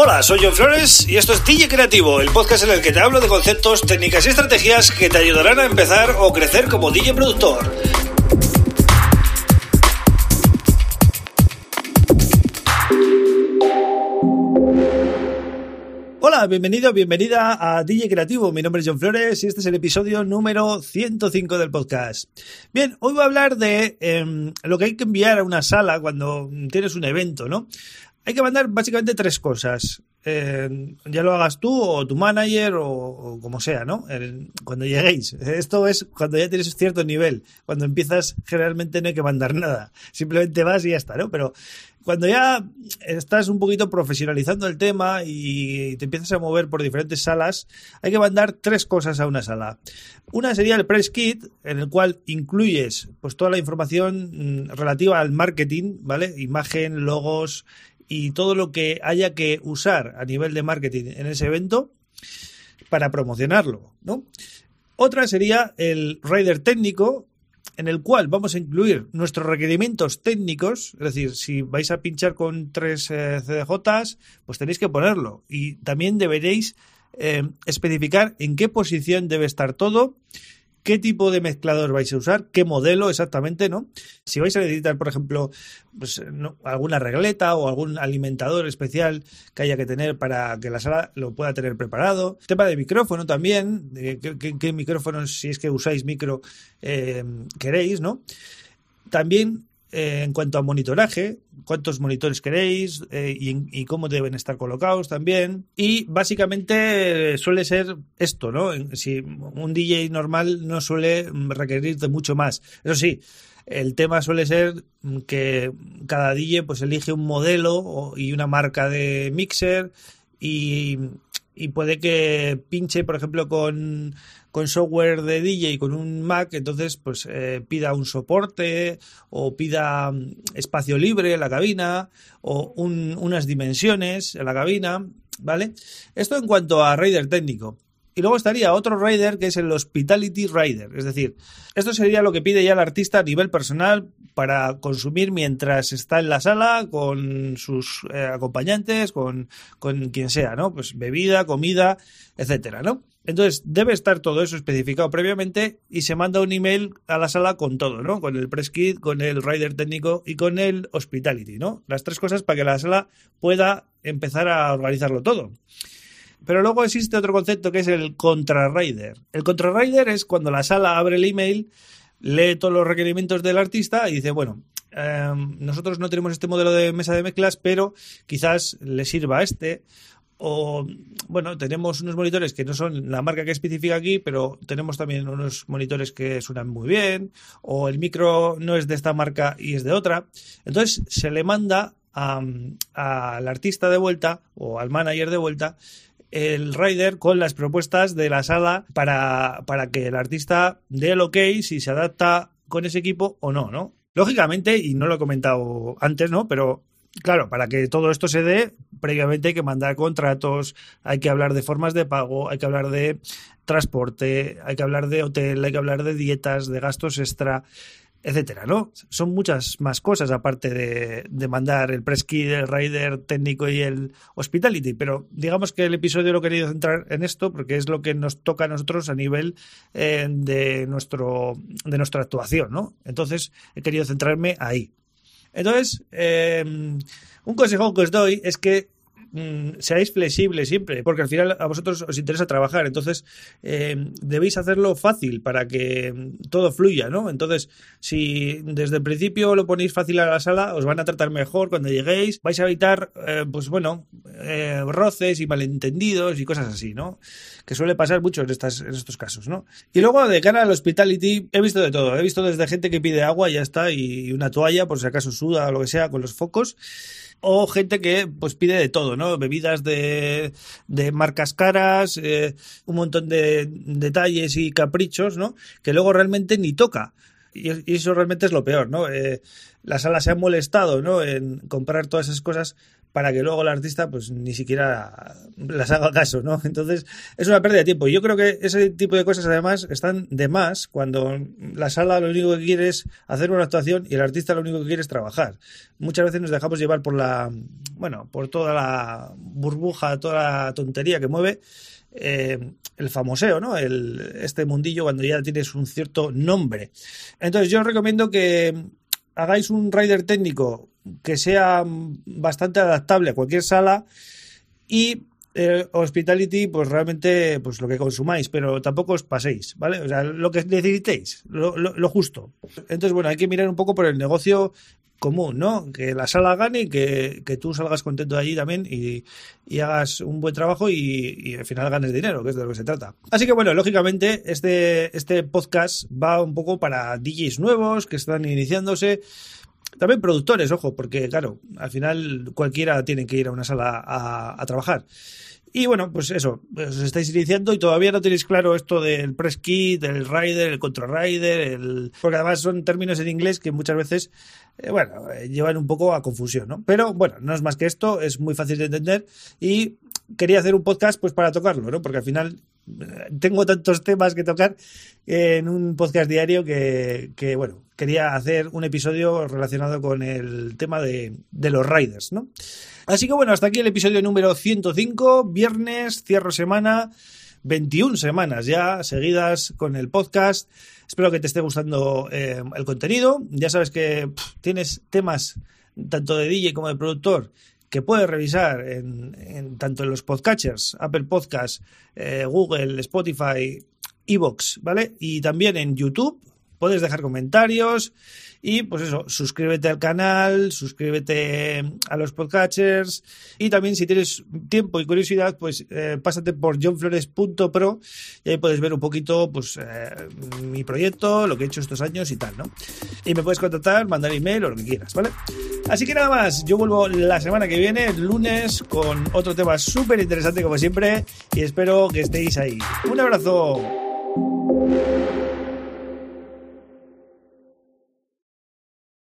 Hola, soy John Flores y esto es DJ Creativo, el podcast en el que te hablo de conceptos, técnicas y estrategias que te ayudarán a empezar o crecer como DJ productor. Hola, bienvenido, bienvenida a DJ Creativo. Mi nombre es John Flores y este es el episodio número 105 del podcast. Bien, hoy voy a hablar de em, lo que hay que enviar a una sala cuando tienes un evento, ¿no? Hay que mandar básicamente tres cosas. Eh, ya lo hagas tú o tu manager o, como sea, ¿no? cuando lleguéis. Esto es cuando ya tienes cierto nivel. Cuando empiezas, generalmente no hay que mandar nada. Simplemente vas y ya está, ¿no? Pero cuando ya estás un poquito profesionalizando el tema y te empiezas a mover por diferentes salas, hay que mandar tres cosas a una sala. Una sería el press kit, en el cual incluyes pues toda la información mm, relativa al marketing, ¿vale? Imagen, logos, y todo lo que haya que usar a nivel de marketing en ese evento para promocionarlo, ¿no? Otra sería el rider técnico, en el cual vamos a incluir nuestros requerimientos técnicos, es decir, si vais a pinchar con tres eh, CDJs, pues tenéis que ponerlo. Y también deberéis eh, especificar en qué posición debe estar todo qué tipo de mezclador vais a usar, qué modelo exactamente, ¿no? Si vais a necesitar, por ejemplo, pues, alguna regleta o algún alimentador especial que haya que tener para que la sala lo pueda tener preparado. Tema de micrófono también, qué, micrófonos, si es que usáis micro, eh, queréis, ¿no? También eh, en cuanto a monitoraje, cuántos monitores queréis eh, y, cómo deben estar colocados también. Y básicamente suele ser esto, ¿no? Si un DJ normal no suele requerir de mucho más. Eso sí, el tema suele ser que cada DJ pues elige un modelo y una marca de mixer y y puede que pinche, por ejemplo, con, software de DJ con un Mac, entonces pues eh, pida un soporte o pida mm, espacio libre en la cabina o unas dimensiones en la cabina, ¿vale? Esto en cuanto a Raider técnico. Y luego estaría otro rider que es el Hospitality Rider. Es decir, esto sería lo que pide ya el artista a nivel personal para consumir mientras está en la sala con sus eh, acompañantes, con, con quien sea, ¿no? Pues bebida, comida, etcétera, ¿no? Entonces, debe estar todo eso especificado previamente y se manda un email a la sala con todo, ¿no? Con el press kit, con el rider técnico y con el hospitality, ¿no? Las tres cosas para que la sala pueda empezar a organizarlo todo. Pero luego existe otro concepto que es el contrarrider. El contrarrider es cuando la sala abre el email, lee todos los requerimientos del artista y dice, bueno, em, nosotros no tenemos este modelo de mesa de mezclas, pero quizás le sirva este. O, bueno, tenemos unos monitores que no son la marca que especifica aquí, pero tenemos también unos monitores que suenan muy bien. O el micro no es de esta marca y es de otra. Entonces se le manda al artista de vuelta o al manager de vuelta el rider con las propuestas de la sala para, para que el artista dé el ok si se adapta con ese equipo o no, ¿no? Lógicamente, y no lo he comentado antes, ¿no? Pero claro, para que todo esto se dé, previamente hay que mandar contratos, hay que hablar de formas de pago, hay que hablar de transporte, hay que hablar de hotel, hay que hablar de dietas, de gastos extra etcétera, ¿no? Son muchas más cosas aparte de, mandar el press el rider técnico y el hospitality, pero digamos que el episodio lo he querido centrar en esto porque es lo que nos toca a nosotros a nivel eh, de, nuestro, de nuestra actuación, ¿no? Entonces he querido centrarme ahí. Entonces, eh, un consejo que os doy es que Mm, seáis flexibles siempre, porque al final a vosotros os interesa trabajar, entonces eh, debéis hacerlo fácil para que todo fluya, ¿no? Entonces, si desde el principio lo ponéis fácil a la sala, os van a tratar mejor cuando lleguéis, vais a evitar, eh, pues bueno, eh, roces y malentendidos y cosas así, ¿no? Que suele pasar mucho en, estas, en estos casos, ¿no? Y luego, de cara al hospitality, he visto de todo, he visto desde gente que pide agua ya está, y una toalla por si acaso suda o lo que sea con los focos o gente que pues pide de todo, ¿no? Bebidas de, de marcas caras, eh, un montón de detalles y caprichos, ¿no? Que luego realmente ni toca. Y, eso realmente es lo peor, ¿no? Eh, la sala se ha molestado, ¿no? En comprar todas esas cosas para que luego el artista pues ni siquiera las haga caso, ¿no? Entonces es una pérdida de tiempo. Yo creo que ese tipo de cosas además están de más cuando la sala lo único que quiere es hacer una actuación y el artista lo único que quiere es trabajar. Muchas veces nos dejamos llevar por la, bueno, por toda la burbuja, toda la tontería que mueve. Eh, el famoseo, ¿no? El, este mundillo cuando ya tienes un cierto nombre. Entonces yo os recomiendo que hagáis un rider técnico que sea bastante adaptable a cualquier sala y eh, hospitality, pues realmente, pues lo que consumáis, pero tampoco os paséis, ¿vale? O sea, lo que necesitéis, lo, lo, justo. Entonces, bueno, hay que mirar un poco por el negocio común, ¿no? Que la sala gane y que, que tú salgas contento de allí también y, y hagas un buen trabajo y, y, al final ganes dinero, que es de lo que se trata. Así que bueno, lógicamente este, este podcast va un poco para DJs nuevos que están iniciándose. También productores, ojo, porque claro, al final cualquiera tiene que ir a una sala a, a trabajar. Y bueno, pues eso, os estáis iniciando y todavía no tenéis claro esto del press kit, del rider, el contra rider, el... porque además son términos en inglés que muchas veces, eh, bueno, eh, llevan un poco a confusión, ¿no? Pero bueno, no es más que esto, es muy fácil de entender y quería hacer un podcast pues para tocarlo, ¿no? Porque al final tengo tantos temas que tocar en un podcast diario que, bueno, quería hacer un episodio relacionado con el tema de, de los riders, ¿no? Así que bueno, hasta aquí el episodio número 105, viernes, cierro semana, 21 semanas ya seguidas con el podcast. Espero que te esté gustando eh, el contenido. Ya sabes que tienes temas tanto de DJ como de productor que puedes revisar en, tanto en los podcatchers, Apple Podcasts, eh, Google, Spotify, Evox, ¿vale? Y también en YouTube. Puedes dejar comentarios y pues eso, suscríbete al canal, suscríbete a los podcatchers y también si tienes tiempo y curiosidad, pues eh, pásate por johnflores.pro y ahí puedes ver un poquito pues eh, mi proyecto, lo que he hecho estos años y tal, ¿no? Y me puedes contactar, mandar email o lo que quieras, ¿vale? Así que nada más, yo vuelvo la semana que viene, el lunes, con otro tema súper interesante como siempre y espero que estéis ahí. Un abrazo.